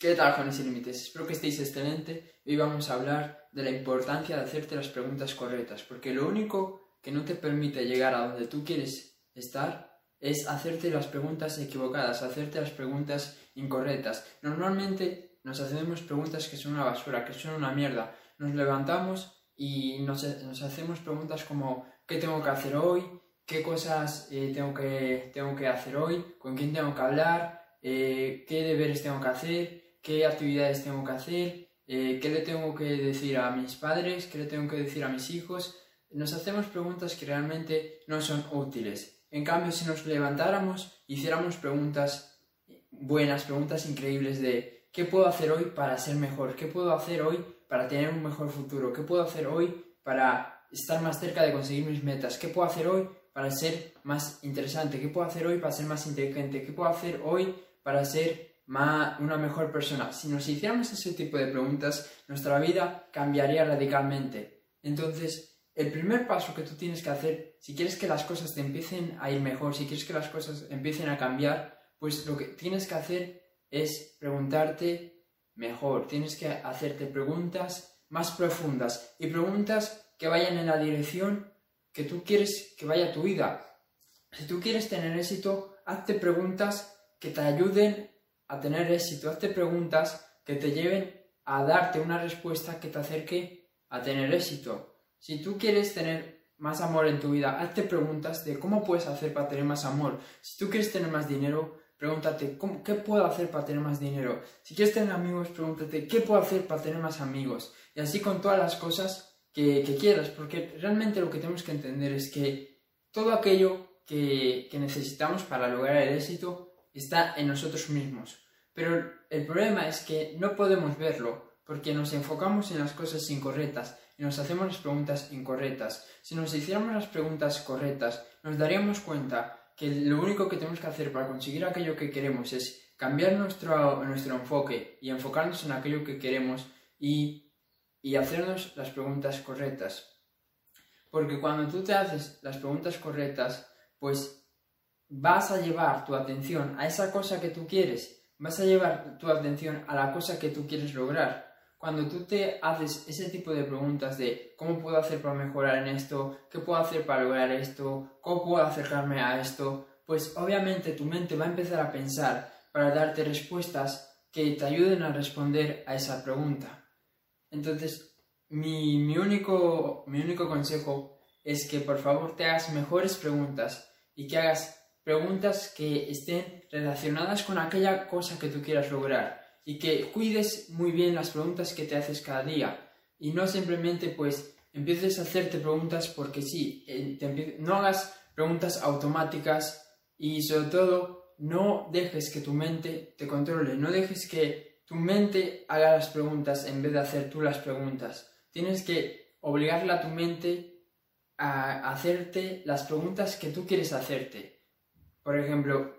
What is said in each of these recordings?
¿Qué tal, jóvenes sin límites? Espero que estéis excelente. Hoy vamos a hablar de la importancia de hacerte las preguntas correctas, porque lo único que no te permite llegar a donde tú quieres estar es hacerte las preguntas equivocadas, hacerte las preguntas incorrectas. Normalmente nos hacemos preguntas que son una basura, que son una mierda. Nos levantamos y nos, hacemos preguntas como ¿qué tengo que hacer hoy? ¿Qué cosas eh, tengo, que, tengo que hacer hoy? ¿Con quién tengo que hablar? Eh, ¿Qué deberes tengo que hacer? Qué actividades tengo que hacer, eh, qué le tengo que decir a mis padres, qué le tengo que decir a mis hijos. Nos hacemos preguntas que realmente no son útiles. En cambio, si nos levantáramos, hiciéramos preguntas buenas, preguntas increíbles de ¿qué puedo hacer hoy para ser mejor? ¿Qué puedo hacer hoy para tener un mejor futuro? ¿Qué puedo hacer hoy para estar más cerca de conseguir mis metas? ¿Qué puedo hacer hoy para ser más interesante? ¿Qué puedo hacer hoy para ser más inteligente? ¿Qué puedo hacer hoy para ser una mejor persona. Si nos hiciéramos ese tipo de preguntas, nuestra vida cambiaría radicalmente. Entonces, el primer paso que tú tienes que hacer, si quieres que las cosas te empiecen a ir mejor, si quieres que las cosas empiecen a cambiar, pues lo que tienes que hacer es preguntarte mejor. Tienes que hacerte preguntas más profundas y preguntas que vayan en la dirección que tú quieres que vaya tu vida. Si tú quieres tener éxito, hazte preguntas que te ayuden a tener éxito, hazte preguntas que te lleven a darte una respuesta que te acerque a tener éxito. Si tú quieres tener más amor en tu vida, hazte preguntas de cómo puedes hacer para tener más amor. Si tú quieres tener más dinero, pregúntate qué puedo hacer para tener más dinero. Si quieres tener amigos, pregúntate qué puedo hacer para tener más amigos. Y así con todas las cosas que, quieras, porque realmente lo que tenemos que entender es que todo aquello que necesitamos para lograr el éxito está en nosotros mismos. Pero el problema es que no podemos verlo porque nos enfocamos en las cosas incorrectas y nos hacemos las preguntas incorrectas. Si nos hiciéramos las preguntas correctas, nos daríamos cuenta que lo único que tenemos que hacer para conseguir aquello que queremos es cambiar nuestro, nuestro enfoque y enfocarnos en aquello que queremos y, y hacernos las preguntas correctas. Porque cuando tú te haces las preguntas correctas, pues vas a llevar tu atención a esa cosa que tú quieres, vas a llevar tu atención a la cosa que tú quieres lograr. Cuando tú te haces ese tipo de preguntas de cómo puedo hacer para mejorar en esto, qué puedo hacer para lograr esto, cómo puedo acercarme a esto, pues obviamente tu mente va a empezar a pensar para darte respuestas que te ayuden a responder a esa pregunta. Entonces, mi, mi, único, mi único consejo es que por favor te hagas mejores preguntas y que hagas preguntas que estén relacionadas con aquella cosa que tú quieras lograr y que cuides muy bien las preguntas que te haces cada día. Y no simplemente pues empieces a hacerte preguntas porque sí, eh, no hagas preguntas automáticas y sobre todo no dejes que tu mente te controle, no dejes que tu mente haga las preguntas en vez de hacer tú las preguntas. Tienes que obligarle a tu mente a hacerte las preguntas que tú quieres hacerte por ejemplo,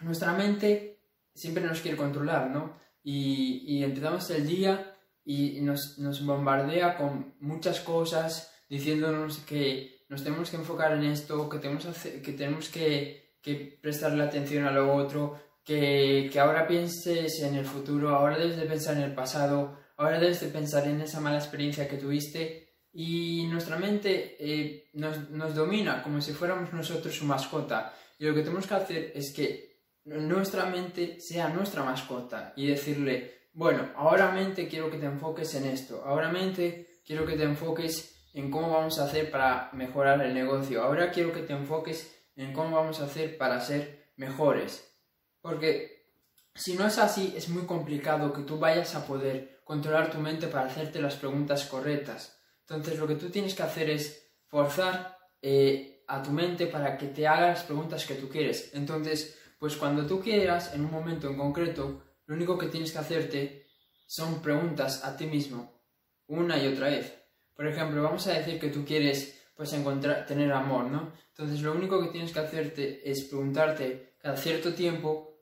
nuestra mente siempre nos quiere controlar, ¿no? Y, empezamos el día y nos, bombardea con muchas cosas diciéndonos que nos tenemos que enfocar en esto, que tenemos, que, tenemos que, que prestarle atención a lo otro, que, ahora pienses en el futuro, ahora debes de pensar en el pasado, ahora debes de pensar en esa mala experiencia que tuviste y nuestra mente eh, nos, nos domina como si fuéramos nosotros su mascota y lo que tenemos que hacer es que nuestra mente sea nuestra mascota y decirle, bueno, ahora mente quiero que te enfoques en esto, ahora mente quiero que te enfoques en cómo vamos a hacer para mejorar el negocio, ahora quiero que te enfoques en cómo vamos a hacer para ser mejores. Porque si no es así, es muy complicado que tú vayas a poder controlar tu mente para hacerte las preguntas correctas. Entonces lo que tú tienes que hacer es forzar eh, a tu mente para que te haga las preguntas que tú quieres. Entonces, pues cuando tú quieras, en un momento en concreto, lo único que tienes que hacerte son preguntas a ti mismo, una y otra vez. Por ejemplo, vamos a decir que tú quieres pues encontrar, tener amor, ¿no? Entonces lo único que tienes que hacerte es preguntarte cada cierto tiempo,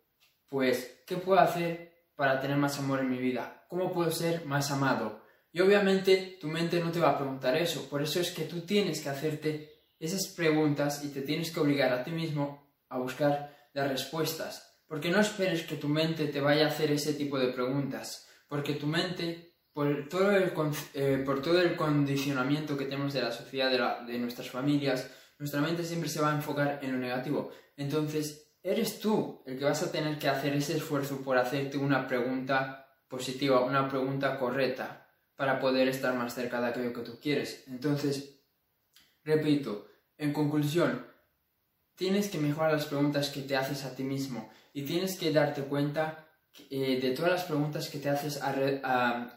pues, ¿qué puedo hacer para tener más amor en mi vida? ¿Cómo puedo ser más amado? Y obviamente tu mente no te va a preguntar eso, por eso es que tú tienes que hacerte esas preguntas y te tienes que obligar a ti mismo a buscar las respuestas. Porque no esperes que tu mente te vaya a hacer ese tipo de preguntas, porque tu mente, por todo el, eh, por todo el condicionamiento que tenemos de la sociedad, de, de nuestras familias, nuestra mente siempre se va a enfocar en lo negativo. Entonces, eres tú el que vas a tener que hacer ese esfuerzo por hacerte una pregunta positiva, una pregunta correcta, para poder estar más cerca de aquello que tú quieres. Entonces, repito, en conclusión, tienes que mejorar las preguntas que te haces a ti mismo y tienes que darte cuenta eh, de todas las preguntas que te haces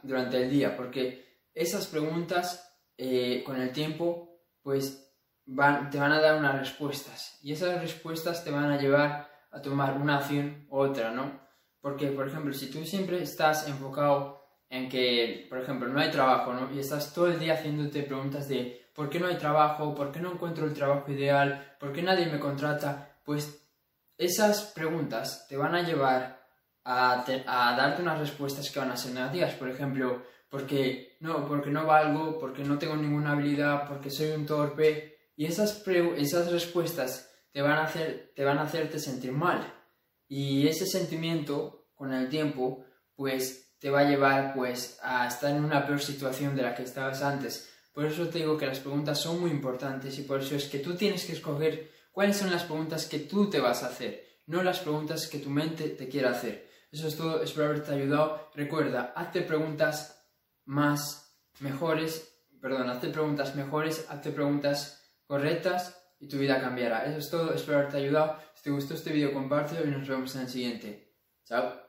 durante el día, porque esas preguntas eh, con el tiempo pues te van a dar unas respuestas y esas respuestas te van a llevar a tomar una acción u otra, ¿no? Porque, por ejemplo, si tú siempre estás enfocado en que, por ejemplo, no hay trabajo, ¿no? Y estás todo el día haciéndote preguntas de ¿por qué no hay trabajo? ¿Por qué no encuentro el trabajo ideal? ¿Por qué nadie me contrata? Pues esas preguntas te van a llevar a, a darte unas respuestas que van a ser negativas. Por ejemplo, porque no, porque no valgo, porque no tengo ninguna habilidad, porque soy un torpe. Y esas, esas respuestas te van, a hacer, te van a hacerte sentir mal. Y ese sentimiento, con el tiempo, pues te va a llevar pues a estar en una peor situación de la que estabas antes. Por eso te digo que las preguntas son muy importantes y por eso es que tú tienes que escoger cuáles son las preguntas que tú te vas a hacer, no las preguntas que tu mente te quiera hacer. Eso es todo, espero haberte ayudado. Recuerda, hazte preguntas más mejores, perdón, hazte preguntas mejores, hazte preguntas correctas y tu vida cambiará. Eso es todo, espero haberte ayudado. Si te gustó este vídeo, compártelo y nos vemos en el siguiente. Chao.